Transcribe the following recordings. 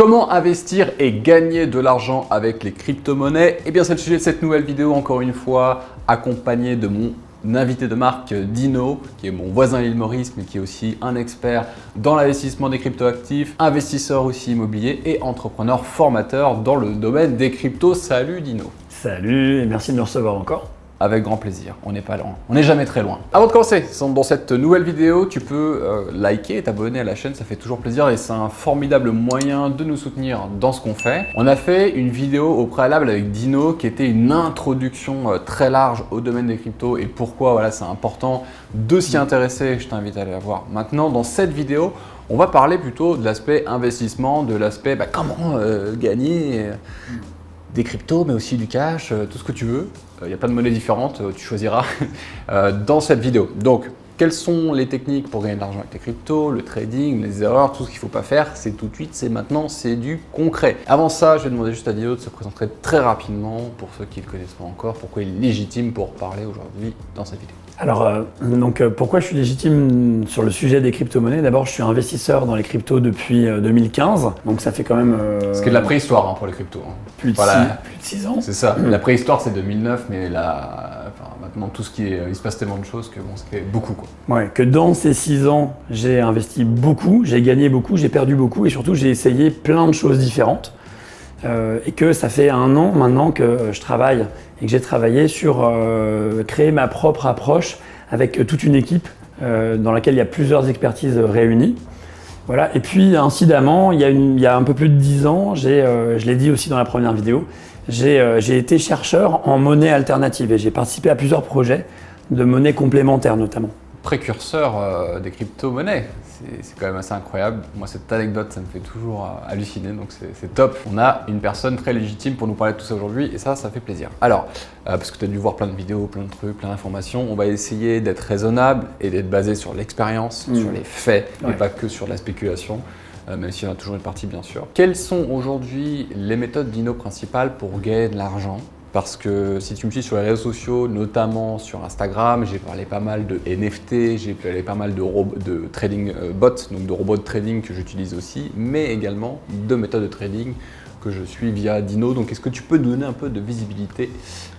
Comment investir et gagner de l'argent avec les crypto-monnaies? Eh bien, c'est le sujet de cette nouvelle vidéo, encore une fois, accompagné de mon invité de marque Dino, qui est mon voisin l'île Maurice, mais qui est aussi un expert dans l'investissement des crypto-actifs, investisseur aussi immobilier et entrepreneur formateur dans le domaine des cryptos. Salut Dino Salut et merci de me recevoir encore. Avec grand plaisir, on n'est pas loin, on n'est jamais très loin. Avant de commencer, dans cette nouvelle vidéo, tu peux euh, liker et t'abonner à la chaîne, ça fait toujours plaisir et c'est un formidable moyen de nous soutenir dans ce qu'on fait. On a fait une vidéo au préalable avec Dino qui était une introduction euh, très large au domaine des cryptos et pourquoi voilà, c'est important de s'y intéresser, je t'invite à aller la voir. Maintenant, dans cette vidéo, on va parler plutôt de l'aspect investissement, de l'aspect bah, comment euh, gagner des cryptos, mais aussi du cash, tout ce que tu veux. Il n'y a pas de monnaie différente, tu choisiras dans cette vidéo. Donc, quelles sont les techniques pour gagner de l'argent avec les cryptos, le trading, les erreurs, tout ce qu'il ne faut pas faire, c'est tout de suite, c'est maintenant, c'est du concret. Avant ça, je vais demander juste à Dio de se présenter très rapidement pour ceux qui ne le connaissent pas encore, pourquoi il est légitime pour parler aujourd'hui dans cette vidéo. Alors, euh, donc, euh, pourquoi je suis légitime sur le sujet des crypto-monnaies? D'abord, je suis investisseur dans les cryptos depuis 2015, euh, donc ça fait quand même. Ce qui est de la préhistoire hein, pour les cryptos. Hein. Plus, de voilà. six, plus de ans. C'est ça. La préhistoire, c'est 2009, mais la, maintenant, tout ce qui est. Il se passe tellement de choses que bon, ça fait beaucoup. Quoi. Ouais, que dans ces six ans, j'ai investi beaucoup, j'ai gagné beaucoup, j'ai perdu beaucoup, et surtout, j'ai essayé plein de choses différentes. et que ça fait un an maintenant que je travaille et que j'ai travaillé sur euh, créer ma propre approche avec toute une équipe euh, dans laquelle il y a plusieurs expertises réunies. Et puis, incidemment, il y a, un peu plus de dix ans, euh, je l'ai dit aussi dans la première vidéo, j'ai été chercheur en monnaie alternative et j'ai participé à plusieurs projets de monnaie complémentaire notamment. Précurseur des crypto-monnaies c'est quand même assez incroyable. Moi, cette anecdote, ça me fait toujours euh, halluciner, donc c'est top. On a une personne très légitime pour nous parler de tout ça aujourd'hui, et ça, ça fait plaisir. Alors, euh, parce que tu as dû voir plein de vidéos, plein de trucs, plein d'informations, on va essayer d'être raisonnable et d'être basé sur l'expérience, mmh. sur les faits, et pas que sur la spéculation. Euh, même s'il y en a toujours une partie bien sûr. Quelles sont aujourd'hui les méthodes d'Inno principales pour gagner de l'argent? Parce que si tu me suis sur les réseaux sociaux, notamment sur Instagram, j'ai parlé pas mal de NFT, j'ai parlé pas mal de, trading euh, bots, donc de robots de trading que j'utilise aussi, mais également de méthodes de trading que je suis via Dino. Donc est-ce que tu peux donner un peu de visibilité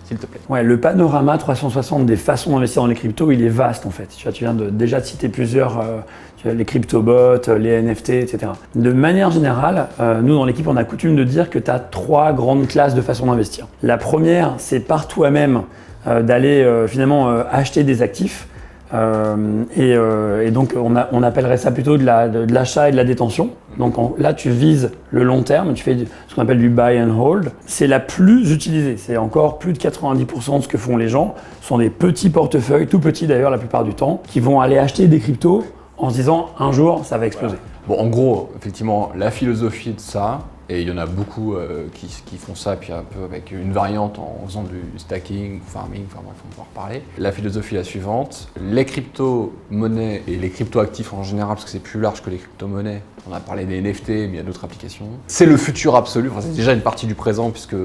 s'il te plaît? Ouais, le panorama 360 des façons d'investir dans les cryptos, il est vaste en fait. Tu, viens de, déjà de citer plusieurs, euh, les crypto-bots, les NFT, etc. De manière générale, euh, nous dans l'équipe, on a coutume de dire que tu as trois grandes classes de façons d'investir. La première, c'est par toi-même euh, d'aller finalement acheter des actifs. Euh, euh, et, donc on, appellerait ça plutôt de l'achat et de la détention. Donc là tu vises le long terme, tu fais ce qu'on appelle du buy and hold. C'est la plus utilisée, c'est encore plus de 90% de ce que font les gens. Ce sont des petits portefeuilles, tout petits d'ailleurs la plupart du temps, qui vont aller acheter des cryptos en se disant un jour ça va exploser. Bon en gros, effectivement, la philosophie de ça, et il y en a beaucoup euh, qui, font ça, puis un peu avec une variante en faisant du stacking, farming, enfin bref, on va en reparler. La philosophie est la suivante. Les crypto-monnaies et les crypto-actifs en général, parce que c'est plus large que les crypto-monnaies, on a parlé des NFT, mais il y a d'autres applications. C'est le futur absolu, enfin, c'est déjà une partie du présent, puisque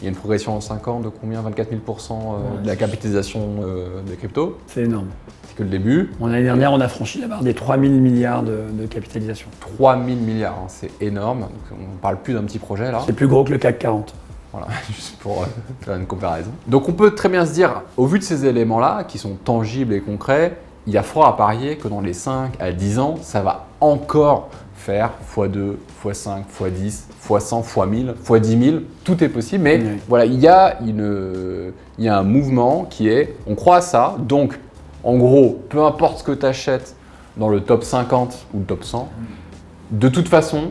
il y a une progression en 5 ans de combien 24 000% euh, de la capitalisation euh, des cryptos? C'est énorme. C'est que le début. L'année dernière, on a franchi la barre des 3 000 milliards de, capitalisation. 3 000 milliards, hein, c'est énorme. on ne parle plus d'un petit projet là. C'est plus gros que le CAC 40. Voilà, juste pour euh, faire une comparaison. Donc on peut très bien se dire, au vu de ces éléments-là, qui sont tangibles et concrets, il y a fort à parier que dans les 5 à 10 ans, ça va encore faire x2, x5, x10, x100, x1000, x10 000, tout est possible. Mais voilà, il y, a une, il y a un mouvement qui est, on croit à ça, donc en gros, peu importe ce que tu achètes dans le top 50 ou le top 100, de toute façon,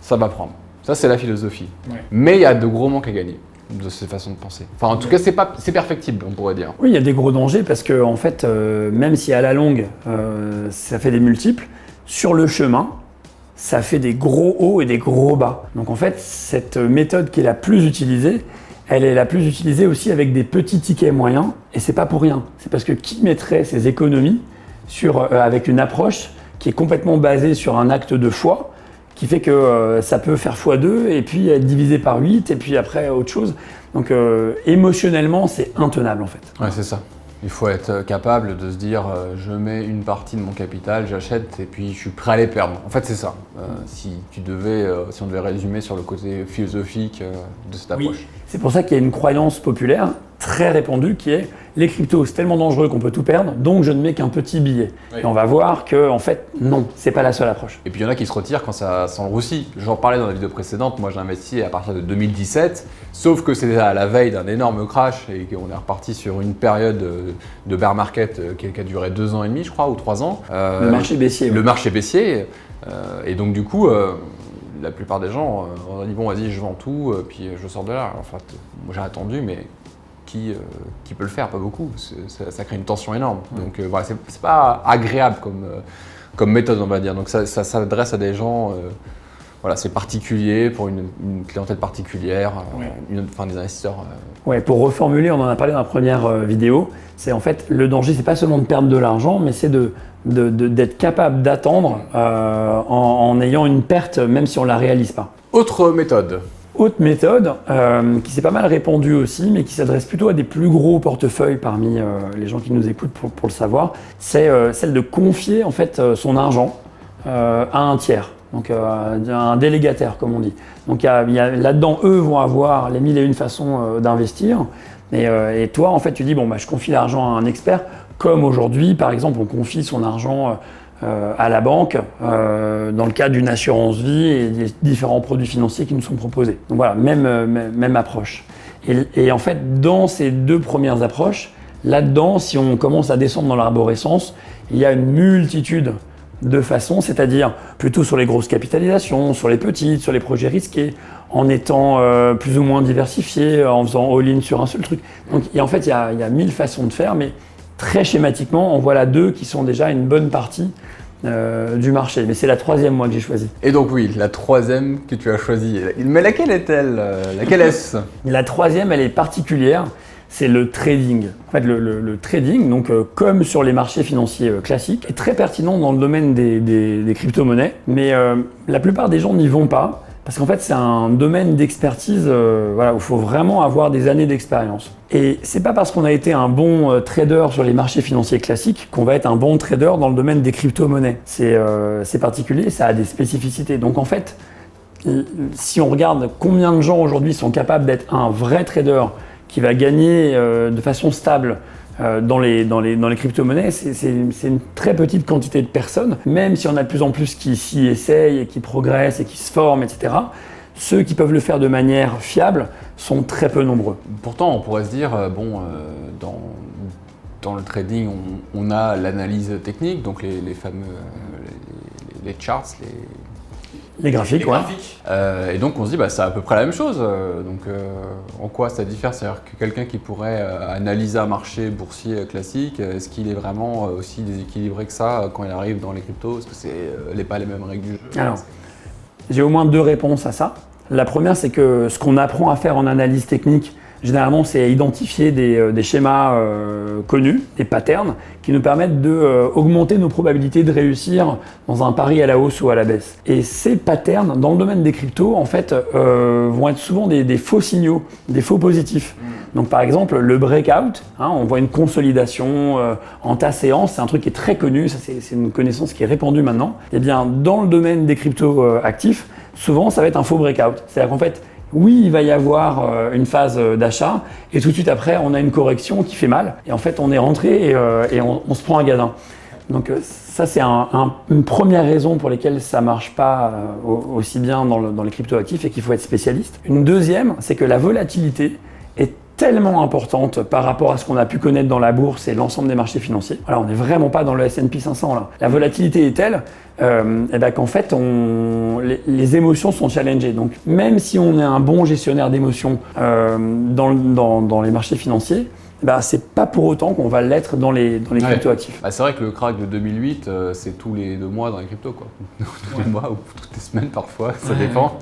ça va prendre. Ça, c'est la philosophie. Mais il y a de gros manques à gagner de ces façons de penser. Enfin, en tout cas, c'est pas, c'est perfectible, on pourrait dire. Oui, il y a des gros dangers parce que, en fait, euh, même si à la longue, euh, ça fait des multiples, sur le chemin, ça fait des gros hauts et des gros bas. Donc en fait, cette méthode qui est la plus utilisée, elle est la plus utilisée aussi avec des petits tickets moyens, et c'est pas pour rien. C'est parce que qui mettrait ses économies sur, euh, avec une approche qui est complètement basée sur un acte de foi, qui fait que euh, ça peut faire x2 et puis être divisé par 8 et puis après autre chose. Donc euh, émotionnellement, c'est intenable en fait. Ouais, c'est ça. Il faut être capable de se dire euh, je mets une partie de mon capital, j'achète et puis je suis prêt à les perdre. En fait, c'est ça. Euh, si tu devais, euh, si on devait résumer sur le côté philosophique euh, de cette Oui. approche. C'est pour ça qu'il y a une croyance populaire très répandue qui est les cryptos, c'est tellement dangereux qu'on peut tout perdre, donc je ne mets qu'un petit billet. Oui. Et on va voir que, en fait, non, c'est pas la seule approche. Et puis il y en a qui se retirent quand ça s'enroussit. J'en parlais dans la vidéo précédente, moi j'ai investi à partir de 2017, sauf que c'était à la veille d'un énorme crash et qu'on est reparti sur une période de bear market euh, qui a duré deux ans et demi, je crois, ou trois ans. Euh, Le marché baissier. le marché baissier. euh, et donc du coup, euh, la plupart des gens ont dit bon vas-y je vends tout, puis je sors de là. En fait, moi j'ai attendu, mais qui, euh, qui peut le faire Pas beaucoup. Ça, ça crée une tension énorme. Donc euh, voilà, c'est pas agréable comme, euh, comme méthode on va dire. Donc ça, ça s'adresse à des gens. voilà, c'est particulier pour une, une clientèle particulière, Ouais. une- enfin des investisseurs. euh, Ouais, pour reformuler, on en a parlé dans la première euh, vidéo, c'est en fait le danger, c'est pas seulement de perdre de l'argent, mais c'est de d'être capable d'attendre euh, en, en ayant une perte, même si on la réalise pas. Autre méthode. Autre méthode euh, qui s'est pas mal répandue aussi, mais qui s'adresse plutôt à des plus gros portefeuilles parmi euh, les gens qui nous écoutent pour, le savoir, c'est euh, celle de confier en fait son argent à un tiers, donc un délégataire comme on dit. Donc là-dedans, eux vont avoir les mille et une façons d'investir, et, et toi en fait tu dis bon bah je confie l'argent à un expert, comme aujourd'hui par exemple on confie son argent euh, à la banque euh, dans le cadre d'une assurance vie et des différents produits financiers qui nous sont proposés. Donc voilà, même, euh, même, même approche. Et, et en fait, dans ces deux premières approches, là-dedans, si on commence à descendre dans l'arborescence, il y a une multitude de façons, c'est-à-dire plutôt sur les grosses capitalisations, sur les petites, sur les projets risqués, en étant plus ou moins diversifié, en faisant all-in sur un seul truc. Donc a- en fait, il y a, il y a mille façons de faire, mais très schématiquement, on voit là deux qui sont déjà une bonne partie euh, du marché. Mais c'est la troisième, moi, que j'ai choisi. Et donc oui, la troisième que tu as choisie. Mais laquelle est-elle euh, Laquelle est-ce? La troisième, elle est particulière, c'est le trading. En fait, le, le- le trading, donc euh, comme sur les marchés financiers euh, classiques, est très pertinent dans le domaine des, des- des crypto-monnaies, mais la plupart des gens n'y vont pas. Parce qu'en fait, c'est un domaine d'expertise euh, où il faut vraiment avoir des années d'expérience. Et c'est pas parce qu'on a été un bon euh, trader sur les marchés financiers classiques qu'on va être un bon trader dans le domaine des crypto-monnaies. C'est euh, particulier, ça a des spécificités. Donc en fait, si on regarde combien de gens aujourd'hui sont capables d'être un vrai trader qui va gagner de façon stable dans les, dans les, dans les crypto-monnaies, c'est une très petite quantité de personnes, même si on a de plus en plus qui s'y essayent et qui progressent et qui se forment, etc. Ceux qui peuvent le faire de manière fiable sont très peu nombreux. Pourtant, on pourrait se dire, euh, bon, euh, dans, dans le trading, on, a l'analyse technique, donc les, fameux euh, les charts, les, Les graphiques, les ouais. Euh, et donc on se dit, bah, c'est à peu près la même chose. euh, donc euh, en quoi ça diffère? C'est-à-dire que quelqu'un qui pourrait analyser un marché boursier classique, est-ce qu'il est vraiment aussi déséquilibré que ça quand il arrive dans les cryptos? Est-ce que c'est les- pas les mêmes règles du jeu? Alors, J'ai au moins deux réponses à ça. La première, c'est que ce qu'on apprend à faire en analyse technique, généralement, c'est identifier des, euh, des schémas euh, connus, des patterns, qui nous permettent de euh, augmenter nos probabilités de réussir dans un pari à la hausse ou à la baisse. Et ces patterns, dans le domaine des cryptos, en fait, euh, vont être souvent des, des faux signaux, des faux positifs. Donc par exemple, le breakout, hein, on voit une consolidation euh, en tas séance, c'est un truc qui est très connu, ça c'est une connaissance qui est répandue maintenant. Et bien dans le domaine des cryptos euh, actifs, souvent ça va être un faux breakout. C'est-à-dire qu'en fait, oui, il va y avoir euh, une phase euh, d'achat, et tout de suite après, on a une correction qui fait mal, et en fait, on est rentré et, euh, on, se prend un gadin. Donc ça, c'est un- un- une première raison pour laquelle ça marche pas au- aussi bien dans, dans les crypto-actifs et qu'il faut être spécialiste. Une deuxième, c'est que la volatilité tellement importante par rapport à ce qu'on a pu connaître dans la bourse et l'ensemble des marchés financiers. Voilà, on n'est vraiment pas dans le S&P 500 là. La volatilité est telle euh, eh ben, qu'en fait, on, les, les émotions sont challengées. Donc même si on est un bon gestionnaire d'émotions euh, dans, le- dans- dans les marchés financiers, ben, c'est pas pour autant qu'on va l'être dans les, dans les Ouais. crypto-actifs. Bah, c'est vrai que le crack de 2008, euh, c'est tous les deux mois dans les cryptos, quoi. tous les mois ou toutes les semaines parfois, ça dépend.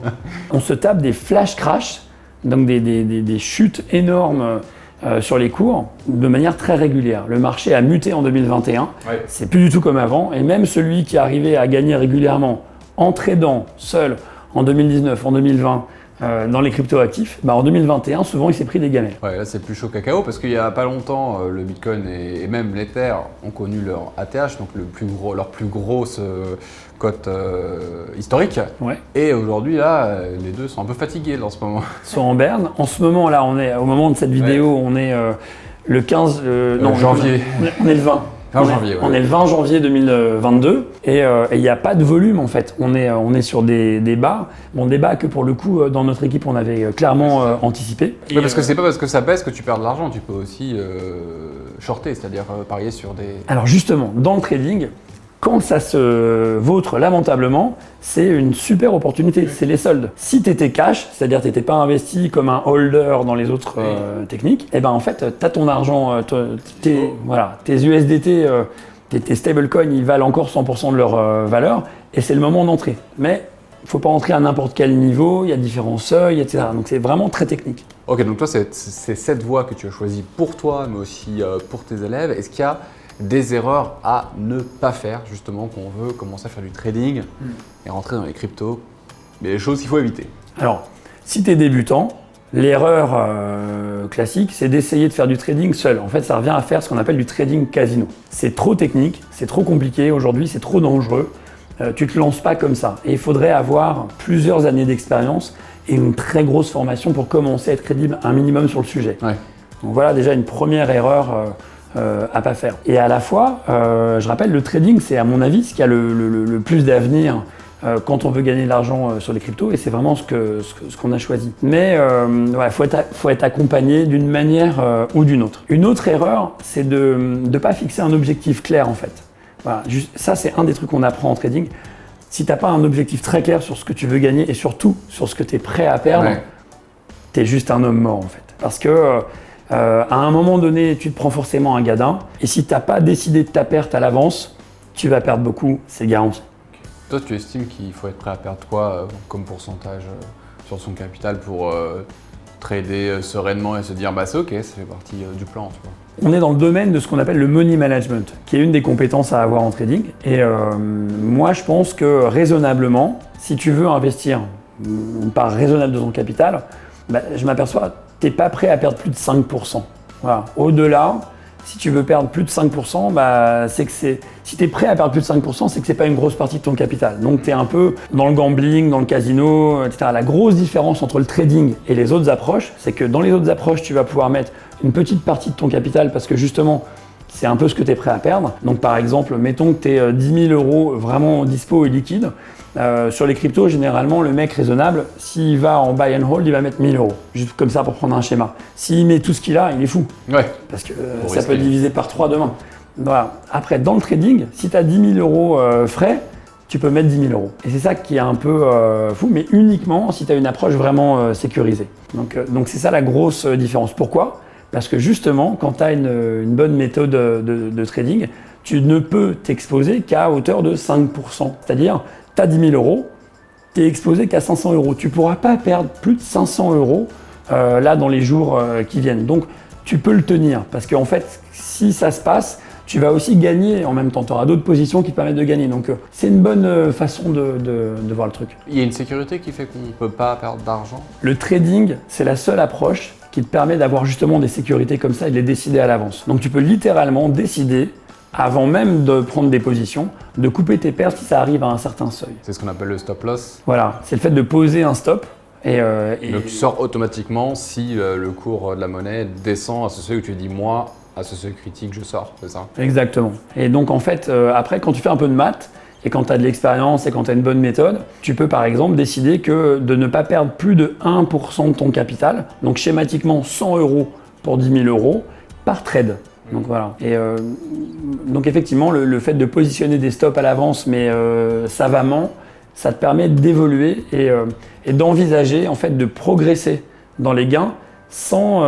on se tape des flash crash, donc des, des- des- des chutes énormes euh, sur les cours de manière très régulière. Le marché a muté en 2021, Ouais. c'est plus du tout comme avant, et même celui qui arrivait à gagner régulièrement en tradant seul, en 2019, en 2020 euh, dans les crypto-actifs, bah, en 2021, souvent, il s'est pris des gamelles. Ouais, là, c'est plus chaud cacao parce qu'il n'y a pas longtemps, euh, le Bitcoin et, même l'Ether ont connu leur ATH, donc le plus gros, leur plus grosse euh, cote historique. Ouais. Et aujourd'hui, là, les deux sont un peu fatigués en ce moment. Ils sont en berne. En ce moment, là, on est, au moment de cette vidéo, on est le 15 non, janvier. On est le 20 on, janvier, est, on, est, le 20 janvier 2022 euh, et il n'y a pas de volume en fait. On est, on est sur des, des bas. Bon, des bas que pour le coup, euh, dans notre équipe, on avait euh, clairement anticipé. Oui, parce que c'est pas parce que ça baisse que tu perds de l'argent. Tu peux aussi shorter, c'est-à-dire parier sur des. Alors justement, dans le trading, quand ça se vautre lamentablement, c'est une super opportunité, c'est les soldes. Si tu étais cash, c'est-à-dire tu n'étais pas investi comme un holder dans les autres euh, techniques, et eh ben en fait, tu as ton argent, euh, tes, voilà, tes USDT, euh, tes, stablecoins, ils valent encore 100% de leur valeur, et c'est le moment d'entrer. Mais il ne faut pas entrer à n'importe quel niveau, il y a différents seuils, etc. Donc c'est vraiment très technique. Ok, donc toi, c'est cette voie que tu as choisie pour toi, mais aussi pour tes élèves. Est-ce qu'il y a des erreurs à ne pas faire, justement, qu'on veut commencer à faire du trading hmm. et rentrer dans les cryptos, mais les choses qu'il faut éviter. Alors, si tu es débutant, l'erreur euh, classique, c'est d'essayer de faire du trading seul. En fait, ça revient à faire ce qu'on appelle du trading casino. C'est trop technique, c'est trop compliqué aujourd'hui, c'est trop dangereux. Euh, tu te lances pas comme ça. Et il faudrait avoir plusieurs années d'expérience et une très grosse formation pour commencer à être crédible un minimum sur le sujet. Donc voilà déjà une première erreur. Euh, euh, à pas faire. Et à la fois, euh, je rappelle, le trading, c'est à mon avis ce qui a le, plus d'avenir euh, quand on veut gagner de l'argent sur les cryptos, et c'est vraiment ce qu'on ce, a choisi. Mais il faut, être, faut être accompagné d'une manière ou d'une autre. Une autre erreur, c'est de ne pas fixer un objectif clair en fait. Voilà, ça, c'est un des trucs qu'on apprend en trading. Si tu n'as pas un objectif très clair sur ce que tu veux gagner et surtout sur ce que tu es prêt à perdre, tu es juste un homme mort en fait. Parce que euh, à un moment donné, tu te prends forcément un gadin. Et si tu n'as pas décidé de ta perte à l'avance, tu vas perdre beaucoup, c'est garanti. Toi, tu estimes qu'il faut être prêt à perdre quoi euh, comme pourcentage euh, sur son capital pour trader sereinement et se dire bah c'est ok, ça fait partie du plan. On est dans le domaine de ce qu'on appelle le money management, qui est une des compétences à avoir en trading. Et moi, je pense que raisonnablement, si tu veux investir une part raisonnable de ton capital, bah, je m'aperçois n'es pas prêt à perdre plus de 5%. Au-delà, si tu veux perdre plus de 5%, bah, c'est que c'est. Si tu es prêt à perdre plus de 5%, c'est que c'est pas une grosse partie de ton capital. Donc tu es un peu dans le gambling, dans le casino, etc. La grosse différence entre le trading et les autres approches, c'est que dans les autres approches, tu vas pouvoir mettre une petite partie de ton capital parce que justement, c'est un peu ce que tu es prêt à perdre. Donc par exemple, mettons que tu es 10 000 euros vraiment dispo et liquide. Euh, sur les cryptos, généralement, le mec raisonnable, s'il va en buy and hold, il va mettre 1000 euros. Juste comme ça pour prendre un schéma. S'il met tout ce qu'il a, il est fou. Ouais. Parce que euh, ça peut être divisé par 3 demain. Voilà. Après, dans le trading, si tu as 10 000 euros euh, frais, tu peux mettre 10 000 euros. Et c'est ça qui est un peu fou, mais uniquement si tu as une approche vraiment sécurisée. Donc donc c'est ça la grosse différence. Pourquoi? Parce que justement, quand tu as une, bonne méthode de trading, tu ne peux t'exposer qu'à hauteur de 5%. C'est-à-dire, tu as 10 000 euros, tu es exposé qu'à 500 euros. Tu ne pourras pas perdre plus de 500 euros euh, là dans les jours euh, qui viennent. Donc tu peux le tenir parce qu'en fait, si ça se passe, tu vas aussi gagner en même temps. Tu auras d'autres positions qui te permettent de gagner. Donc euh, c'est une bonne façon de, de, voir le truc. Il y a une sécurité qui fait qu'on ne peut pas perdre d'argent? Le trading, c'est la seule approche qui te permet d'avoir justement des sécurités comme ça et de les décider à l'avance. Donc tu peux littéralement décider avant même de prendre des positions, de couper tes pertes si ça arrive à un certain seuil. C'est ce qu'on appelle le stop loss Voilà, c'est le fait de poser un stop. Et, euh, Donc tu sors automatiquement si euh, le cours de la monnaie descend à ce seuil où tu dis moi, à ce seuil critique, je sors, c'est ça? Exactement. Et donc en fait, euh, après, quand tu fais un peu de maths, et quand tu as de l'expérience et quand tu as une bonne méthode, tu peux par exemple décider que de ne pas perdre plus de 1% de ton capital, donc schématiquement 100 euros pour 10 000 euros, par trade. Donc voilà. Et euh, donc effectivement, le, fait de positionner des stops à l'avance, mais euh, savamment, ça te permet d'évoluer euh, et, d'envisager en fait de progresser dans les gains sans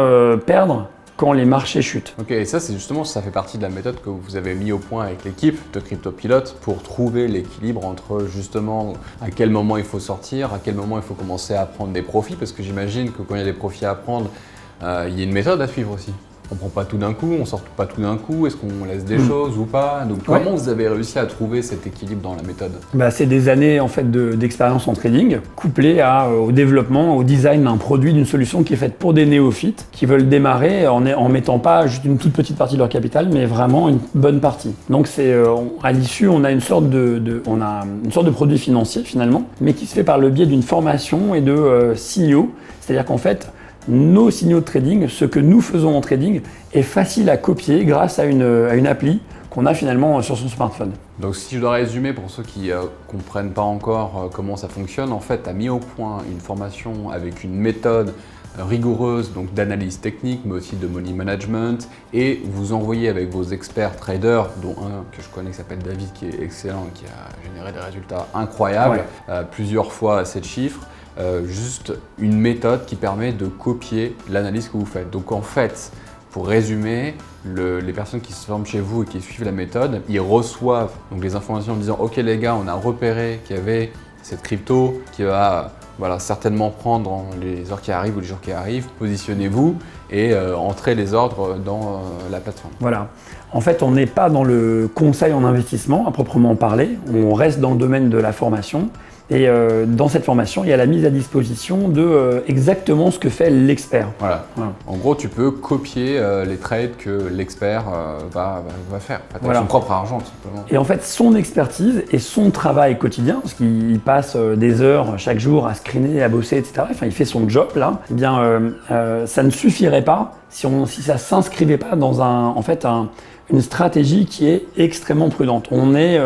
perdre quand les marchés chutent. Ok, et ça c'est justement, ça fait partie de la méthode que vous avez mis au point avec l'équipe de CryptoPilot pour trouver l'équilibre entre justement à quel moment il faut sortir, à quel moment il faut commencer à prendre des profits, parce que j'imagine que quand il y a des profits à prendre, il y a une méthode à suivre aussi. On prend pas tout d'un coup, on sort pas tout d'un coup, est-ce qu'on laisse des Mm. choses ou pas Donc Ouais. comment vous avez réussi à trouver cet équilibre dans la méthode Bah, c'est des années en fait de- d'expérience en trading, couplées à, euh, au développement, au design d'un produit, d'une solution qui est faite pour des néophytes qui veulent démarrer en, en mettant pas juste une toute petite partie de leur capital, mais vraiment une bonne partie. Donc c'est euh, à l'issue, on a une sorte de, de- on a une sorte de produit financier finalement, mais qui se fait par le biais d'une formation et de euh, signaux. C'est-à-dire qu'en fait, nos signaux de trading, ce que nous faisons en trading, est facile à copier grâce à une, à une appli qu'on a finalement sur son smartphone. Donc si je dois résumer pour ceux qui ne comprennent pas encore euh, comment ça fonctionne, en fait, tu as mis au point une formation avec une méthode euh, rigoureuse donc d'analyse technique, mais aussi de money management, et vous envoyez avec vos experts traders, dont un que je connais qui s'appelle David, qui est excellent, qui a généré des résultats incroyables, Ouais. euh, plusieurs fois à 7 chiffres, euh, juste une méthode qui permet de copier l'analyse que vous faites. Donc en fait, pour résumer, le- les personnes qui se forment chez vous et qui suivent la méthode, ils reçoivent donc les informations en disant Ok, les gars, on a repéré qu'il y avait cette crypto qui va voilà, certainement prendre les heures qui arrivent ou les jours qui arrivent. Positionnez-vous et euh, entrez les ordres dans euh, la plateforme. Voilà. En fait, on n'est pas dans le conseil en investissement à proprement parler. On reste dans le domaine de la formation. Et euh, dans cette formation, il y a la mise à disposition de euh, exactement ce que fait l'expert. Voilà. Voilà. En gros, tu peux copier euh, les trades que l'expert va, faire, avec Voilà. son propre argent, tout simplement. Et en fait, son expertise et son travail quotidien, parce qu'il passe des heures chaque jour à screener, à bosser, etc. Enfin, il fait son job là. Eh bien, ça ne suffirait pas si, on, si ça s'inscrivait pas dans un, en fait, un- une stratégie qui est extrêmement prudente. On est,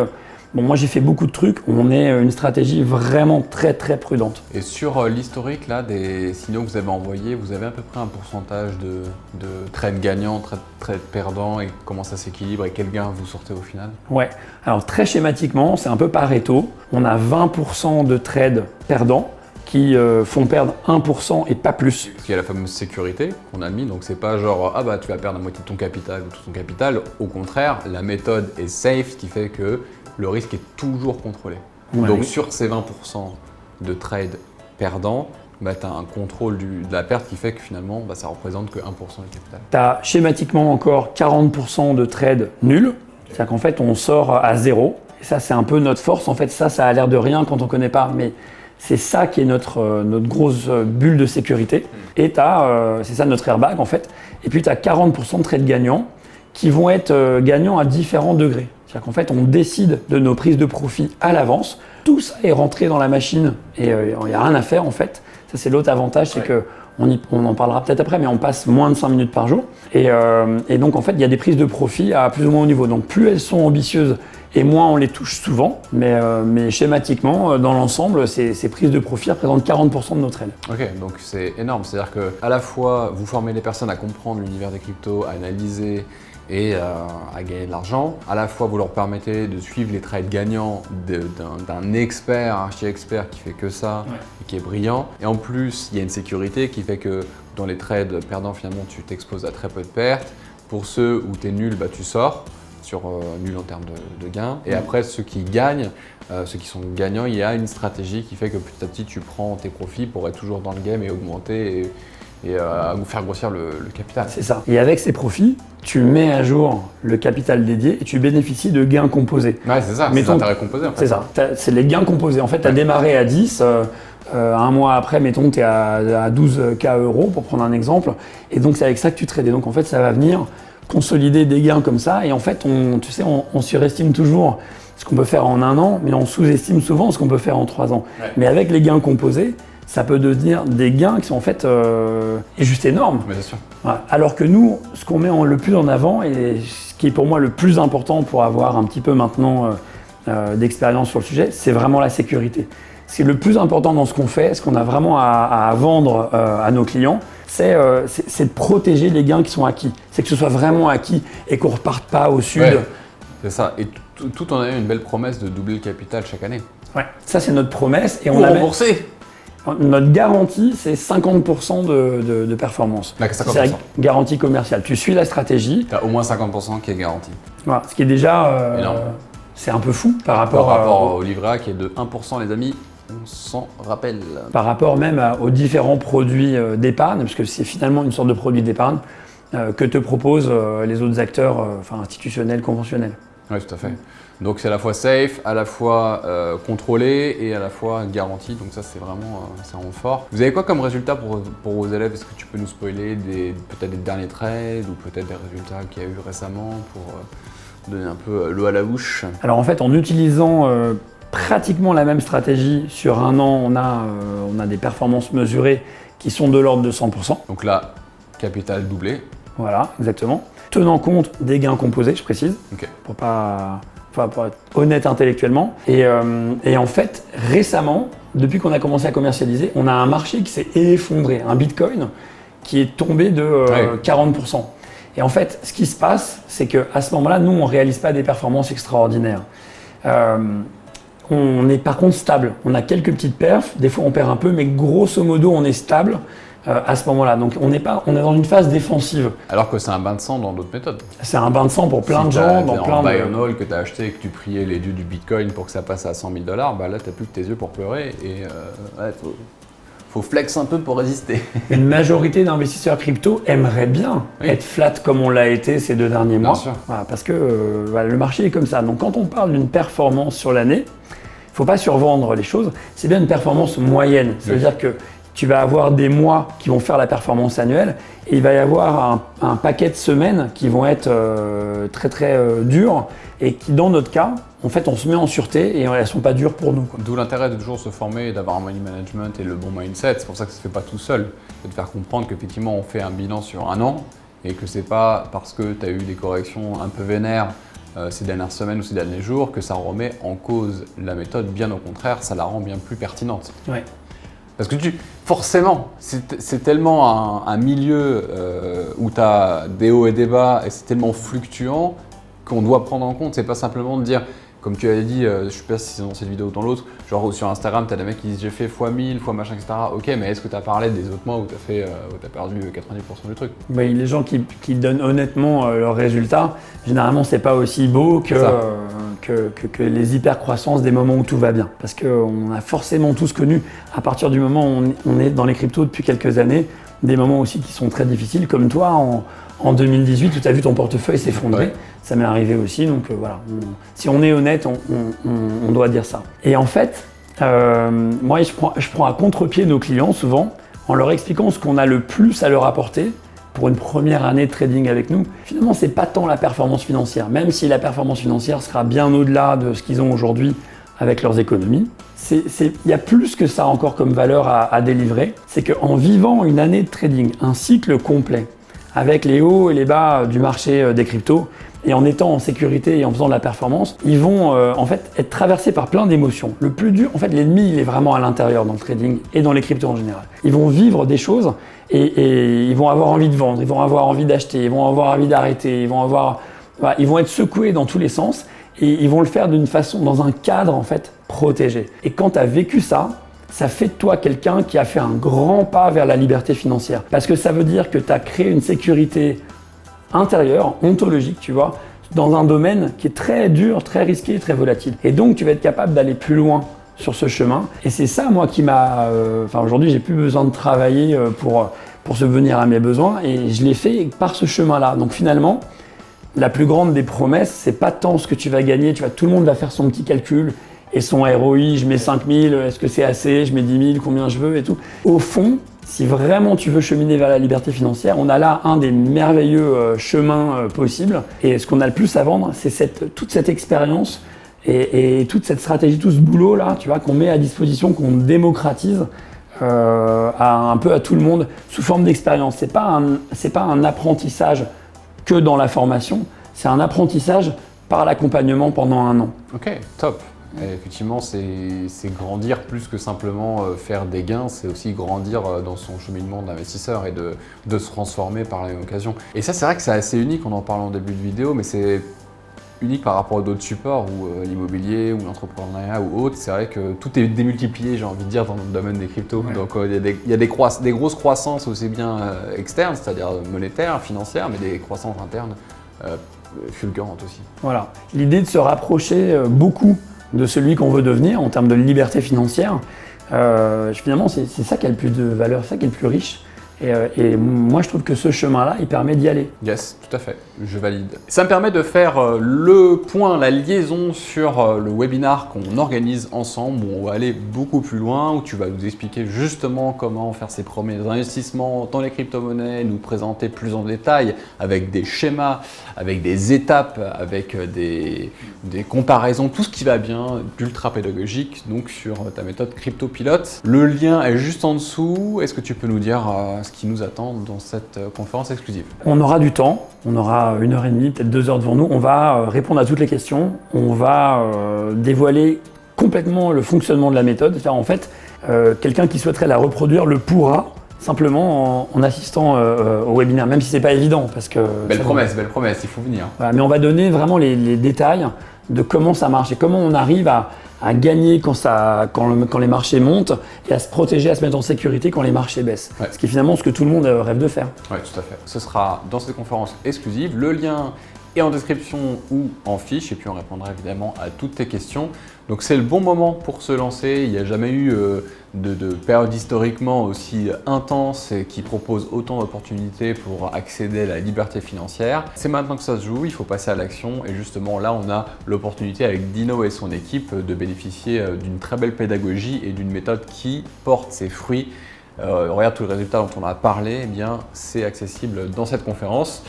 bon, moi j'ai fait beaucoup de trucs. On est euh, une stratégie vraiment très très prudente. Et sur euh, l'historique là des signaux que vous avez envoyés, vous avez à peu près un pourcentage de, de trades gagnants, trades, trades perdants et comment ça s'équilibre et quel gain vous sortez au final? Ouais. Alors très schématiquement, c'est un peu Pareto. On a 20% de trades perdants qui euh, font perdre 1% et pas plus. Parce qu'il y a la fameuse sécurité qu'on a mis, donc c'est pas genre ah bah tu vas perdre la moitié de ton capital ou tout ton capital. Au contraire, la méthode est safe, ce qui fait que le risque est toujours contrôlé. Ouais. Donc sur ces 20% de trades perdants, bah, tu as un contrôle du- de la perte qui fait que finalement bah, ça représente que 1% du capital. Tu as schématiquement encore 40% de trades nuls. C'est-à-dire qu'en fait, on sort à zéro. Et ça, c'est un peu notre force. En fait, ça, ça a l'air de rien quand on ne connaît pas. Mais c'est ça qui est notre, euh, notre grosse euh, bulle de sécurité. Et tu as, c'est ça notre airbag, en fait. Et puis, tu as 40% de trades gagnants qui vont être euh, gagnants à différents degrés. C'est-à-dire qu'en fait, on décide de nos prises de profit à l'avance. Tout ça est rentré dans la machine et euh, il n'y a rien à faire, en fait. Ça, c'est l'autre avantage, c'est Ouais. que on, y- on en parlera peut-être après, mais on passe moins de 5 minutes par jour. Et, euh, et donc, en fait, il y a des prises de profit à plus ou moins haut niveau. Donc, plus elles sont ambitieuses et moins on les touche souvent. Mais, euh, mais schématiquement, dans l'ensemble, ces, ces prises de profit représentent 40% de notre aide. Ok, donc c'est énorme. C'est-à-dire que à la fois vous formez les personnes à comprendre l'univers des cryptos, à analyser et euh, à gagner de l'argent. À la fois vous leur permettez de suivre les trades gagnants d'un expert, un archi-expert qui fait que ça et qui est brillant. Et en plus, il y a une sécurité qui fait que dans les trades perdants, finalement, tu t'exposes à très peu de pertes. Pour ceux où tu es nul, bah, tu sors sur euh, nul en termes de, de gains. Et après, ceux qui gagnent, euh, ceux qui sont gagnants, il y a une stratégie qui fait que petit à petit, tu prends tes profits pour être toujours dans le game et augmenter et, et, euh, faire grossir le, le capital. C'est ça. Et avec ces profits, tu mets à jour le capital dédié et tu bénéficies de gains composés. Ouais, c'est ça, c'est intérêts composés en fait. C'est ça, c'est les gains composés. En fait, tu as Ouais. démarré à 10, euh, euh, un mois après, mettons, tu es à, à 12K euros, pour prendre un exemple, et donc c'est avec ça que tu trades. Et donc en fait, ça va venir consolider des gains comme ça, et en fait, on, tu sais, on, on surestime toujours ce qu'on peut faire en un an, mais on sous-estime souvent ce qu'on peut faire en trois ans. Ouais. Mais avec les gains composés, ça peut devenir des gains qui sont en fait euh, juste énormes. Mais bien sûr. Voilà. Alors que nous, ce qu'on met en- le plus en avant et ce qui est pour moi le plus important pour avoir un petit peu maintenant euh, euh, d'expérience sur le sujet, c'est vraiment la sécurité. Ce qui est le plus important dans ce qu'on fait, ce qu'on a vraiment à, à vendre euh, à nos clients, c'est c'est- c'est de protéger les gains qui sont acquis. C'est que ce soit vraiment acquis et qu'on ne reparte pas au sud. Ouais. C'est ça. Et tout, en ayant une belle promesse de doubler le capital chaque année. Ouais. Ça, c'est notre promesse et on Ou rembourser notre garantie, c'est 50% de, de- de performance. C'est la 50%. garantie commerciale. Tu suis la stratégie, Tu as au moins 50% qui est garanti. Voilà, ce qui est déjà, euh, c'est un peu fou par Par rapport, à- rapport au livret A qui est de 1% les amis, on s'en rappelle. par rapport même à- aux différents produits euh, d'épargne, parce que c'est finalement une sorte de produit d'épargne. euh, que te proposent euh, les autres acteurs euh, enfin, institutionnels, conventionnels. Oui, tout à fait. Donc c'est à la fois safe, à la fois euh, contrôlé et à la fois garanti. Donc ça c'est vraiment, euh, c'est vraiment fort. Vous avez quoi comme résultat pour, pour vos élèves? Est-ce que tu peux nous spoiler peut-être des derniers trades ou peut-être des résultats qu'il y a eu récemment pour euh, donner un peu euh, l'eau à la bouche? Alors en fait, en utilisant pratiquement la même stratégie, sur un an, on a, on a des performances mesurées qui sont de l'ordre de 100%. Donc là, capital doublé. Voilà, exactement. Tenant compte des gains composés, je précise, pour pas enfin, pour être honnête intellectuellement. Et, euh, et en fait, récemment, depuis qu'on a commencé à commercialiser, on a un marché qui s'est effondré, un Bitcoin qui est tombé de euh, Ouais. 40%. Et en fait, ce qui se passe, c'est qu'à ce moment-là, nous, on ne réalise pas des performances extraordinaires. Euh, on est par contre stable. On a quelques petites perfs, des fois on perd un peu, mais grosso modo, on est stable euh, à ce moment-là. Donc on est, pas, on est dans une phase défensive. Alors que c'est un bain de sang dans d'autres méthodes. C'est un bain de sang pour plein si de gens, dans en plein buy de... hold que tu as acheté et que tu priais les dieux du Bitcoin pour que ça passe à 100 000 dollars, bah là t'as plus que tes yeux pour pleurer et euh, ouais, faut, faut flex un peu pour résister. Une majorité d'investisseurs crypto aimeraient bien Oui. être flat comme on l'a été ces deux derniers Bien mois. sûr. Voilà, parce que euh, voilà, le marché est comme ça. Donc quand on parle d'une performance sur l'année, il ne faut pas survendre les choses. C'est bien une performance moyenne. C'est-à-dire que tu vas avoir des mois qui vont faire la performance annuelle et il va y avoir un, un paquet de semaines qui vont être euh, très très euh, dures et qui dans notre cas, en fait, on se met en sûreté et elles ne sont pas dures pour nous. D'où l'intérêt de toujours se former et d'avoir un money management et le bon mindset. C'est pour ça que ça se fait pas tout seul. C'est de faire comprendre qu'effectivement on fait un bilan sur un an et que c'est pas parce que tu as eu des corrections un peu vénères euh, ces dernières semaines ou ces derniers jours que ça remet en cause la méthode. Bien au contraire, ça la rend bien plus pertinente. Ouais. Parce que tu, forcément, c'est tellement un, un milieu euh, où tu as des hauts et des bas et c'est tellement fluctuant qu'on doit prendre en compte. C'est pas simplement de dire, comme tu avais dit, euh, je sais pas si c'est dans cette vidéo ou dans l'autre, genre sur Instagram, tu as des mecs qui disent j'ai fait x1000, x machin, etc. Ok, mais est-ce que tu as parlé des autres mois où tu as, fait, euh, où t'as perdu 90% du truc? Oui, les gens qui, qui donnent honnêtement euh, leurs résultats, généralement, c'est pas aussi beau que, euh, que, que- que les hyper-croissances des moments où tout va bien. Parce qu'on a forcément tous connu, à partir du moment où on, on est dans les cryptos depuis quelques années, des moments aussi qui sont très difficiles, comme toi en, en 2018 où tu as vu ton portefeuille s'effondrer. Ouais. Ça m'est arrivé aussi, donc euh, voilà. Si on est honnête, on, doit dire ça. Et en fait, euh, moi, je prends, à contre-pied nos clients souvent en leur expliquant ce qu'on a le plus à leur apporter pour une première année de trading avec nous. Finalement, c'est pas tant la performance financière, même si la performance financière sera bien au-delà de ce qu'ils ont aujourd'hui avec leurs économies. Il y a plus que ça encore comme valeur à, à délivrer. C'est qu'en vivant une année de trading, un cycle complet, avec les hauts et les bas du marché euh, des cryptos, et en étant en sécurité et en faisant de la performance, ils vont euh, en fait être traversés par plein d'émotions. Le plus dur, en fait, l'ennemi, il est vraiment à l'intérieur dans le trading et dans les cryptos en général. Ils vont vivre des choses et, ils vont avoir envie de vendre, ils vont avoir envie d'acheter, ils vont avoir envie d'arrêter, ils vont avoir, ils vont être secoués dans tous les sens et ils vont le faire d'une façon, dans un cadre en fait protégé. Et quand tu as vécu ça, ça fait de toi quelqu'un qui a fait un grand pas vers la liberté financière. Parce que ça veut dire que tu as créé une sécurité intérieure, ontologique, tu vois, dans un domaine qui est très dur, très risqué, très volatile. Et donc, tu vas être capable d'aller plus loin sur ce chemin. Et c'est ça, moi, qui m'a... euh, Enfin, aujourd'hui, j'ai plus besoin de travailler euh, pour, pour subvenir à mes besoins. Et je l'ai fait par ce chemin-là. Donc, finalement, la plus grande des promesses, c'est pas tant ce que tu vas gagner. Tu vois, tout le monde va faire son petit calcul et son ROI, je mets 5000, est-ce que c'est assez, je mets 10 000, combien je veux et tout. Au fond, si vraiment tu veux cheminer vers la liberté financière, on a là un des merveilleux euh, chemins euh, possibles. Et ce qu'on a le plus à vendre, c'est toute cette expérience et, toute cette stratégie, tout ce boulot là, tu vois, qu'on met à disposition, qu'on démocratise euh, un peu à tout le monde sous forme d'expérience. C'est pas un, c'est pas un apprentissage que dans la formation, c'est un apprentissage par l'accompagnement pendant un an. Ok, top. Et effectivement, c'est grandir plus que simplement euh, faire des gains, c'est aussi grandir euh, dans son cheminement d'investisseur et de, de se transformer par la même occasion. Et ça, c'est vrai que c'est assez unique, on en parle en début de vidéo, mais c'est unique par rapport à d'autres supports, ou euh, l'immobilier, ou l'entrepreneuriat, ou autre. C'est vrai que tout est démultiplié, j'ai envie de dire, dans le domaine des cryptos. Ouais. Donc euh, il y a, des, il y a des, croiss- des grosses croissances aussi bien euh, externes, c'est-à-dire monétaires, financières, mais des croissances internes fulgurantes aussi. Voilà. L'idée de se rapprocher beaucoup de celui qu'on veut devenir en termes de liberté financière, euh, finalement, c'est ça qui a le plus de valeur, ça qui est le plus riche. Et, euh, et moi, je trouve que ce chemin-là, il permet d'y aller. Yes, tout à fait, je valide. Ça me permet de faire euh, le point, la liaison sur euh, le webinar qu'on organise ensemble, où on va aller beaucoup plus loin, où tu vas nous expliquer justement comment faire ses premiers investissements dans les crypto-monnaies, nous présenter plus en détail avec des schémas, avec des étapes, avec euh, des, des comparaisons, tout ce qui va bien, d'ultra pédagogique, donc sur ta méthode Crypto Pilote. Le lien est juste en dessous. Est-ce que tu peux nous dire ce qui nous attend dans cette conférence exclusive? On aura du temps, on aura une heure et demie, peut-être deux heures devant nous. On va euh, répondre à toutes les questions, on va euh, dévoiler complètement le fonctionnement de la méthode. En fait, euh, quelqu'un qui souhaiterait la reproduire le pourra simplement en, en assistant euh, euh, au webinaire, même si c'est pas évident parce que Belle promesse, belle promesse, il faut venir. Voilà, mais on va donner vraiment les, les détails de comment ça marche et comment on arrive à, à gagner quand, ça, quand, le- quand les marchés montent et à se protéger, à se mettre en sécurité quand les marchés baissent. Ouais. Ce qui est finalement ce que tout le monde euh, rêve de faire. Oui, tout à fait. Ce sera dans cette conférence exclusive. Le lien est en description ou en fiche, et puis on répondra évidemment à toutes tes questions. Donc c'est le bon moment pour se lancer. Il n'y a jamais eu euh, de, de période historiquement aussi intense et qui propose autant d'opportunités pour accéder à la liberté financière. C'est maintenant que ça se joue, il faut passer à l'action, et justement là on a l'opportunité avec Dino et son équipe de bénéficier euh, d'une très belle pédagogie et d'une méthode qui porte ses fruits euh, regarde tous les résultats dont on a parlé, eh bien c'est accessible dans cette conférence.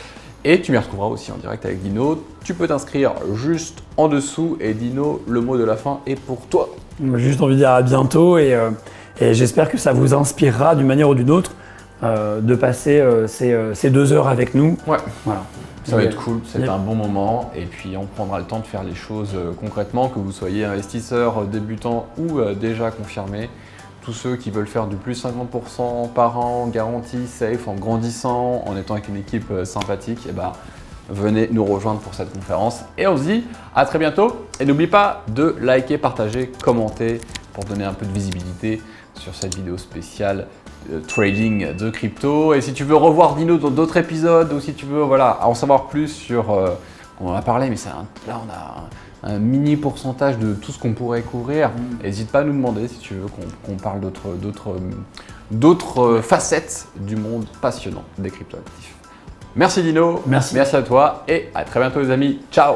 Et tu m'y retrouveras aussi en direct avec Dino. Tu peux t'inscrire juste en dessous et Dino, le mot de la fin est pour toi. J'ai juste envie de dire à bientôt et, euh, et j'espère que ça vous inspirera d'une manière ou d'une autre euh, de passer euh, ces, ces deux heures avec nous. Ouais, Voilà. ça va être cool, c'est un bon moment et puis on prendra le temps de faire les choses concrètement, que vous soyez investisseur, débutant ou déjà confirmé. Tous ceux qui veulent faire du plus 50% par an, garantie, safe, en grandissant, en étant avec une équipe euh, sympathique, et ben, venez nous rejoindre pour cette conférence. Et on se dit à très bientôt. Et n'oublie pas de liker, partager, commenter pour donner un peu de visibilité sur cette vidéo spéciale euh, trading de crypto. Et si tu veux revoir Dino dans d'autres épisodes ou si tu veux voilà, en savoir plus sur... euh, on en a parlé, mais c'est là on a un, un mini pourcentage de tout ce qu'on pourrait couvrir. N'hésite pas à nous demander si tu veux qu'on parle d'autres facettes du monde passionnant des cryptoactifs. Merci Dino, Merci. merci à toi et à très bientôt les amis. Ciao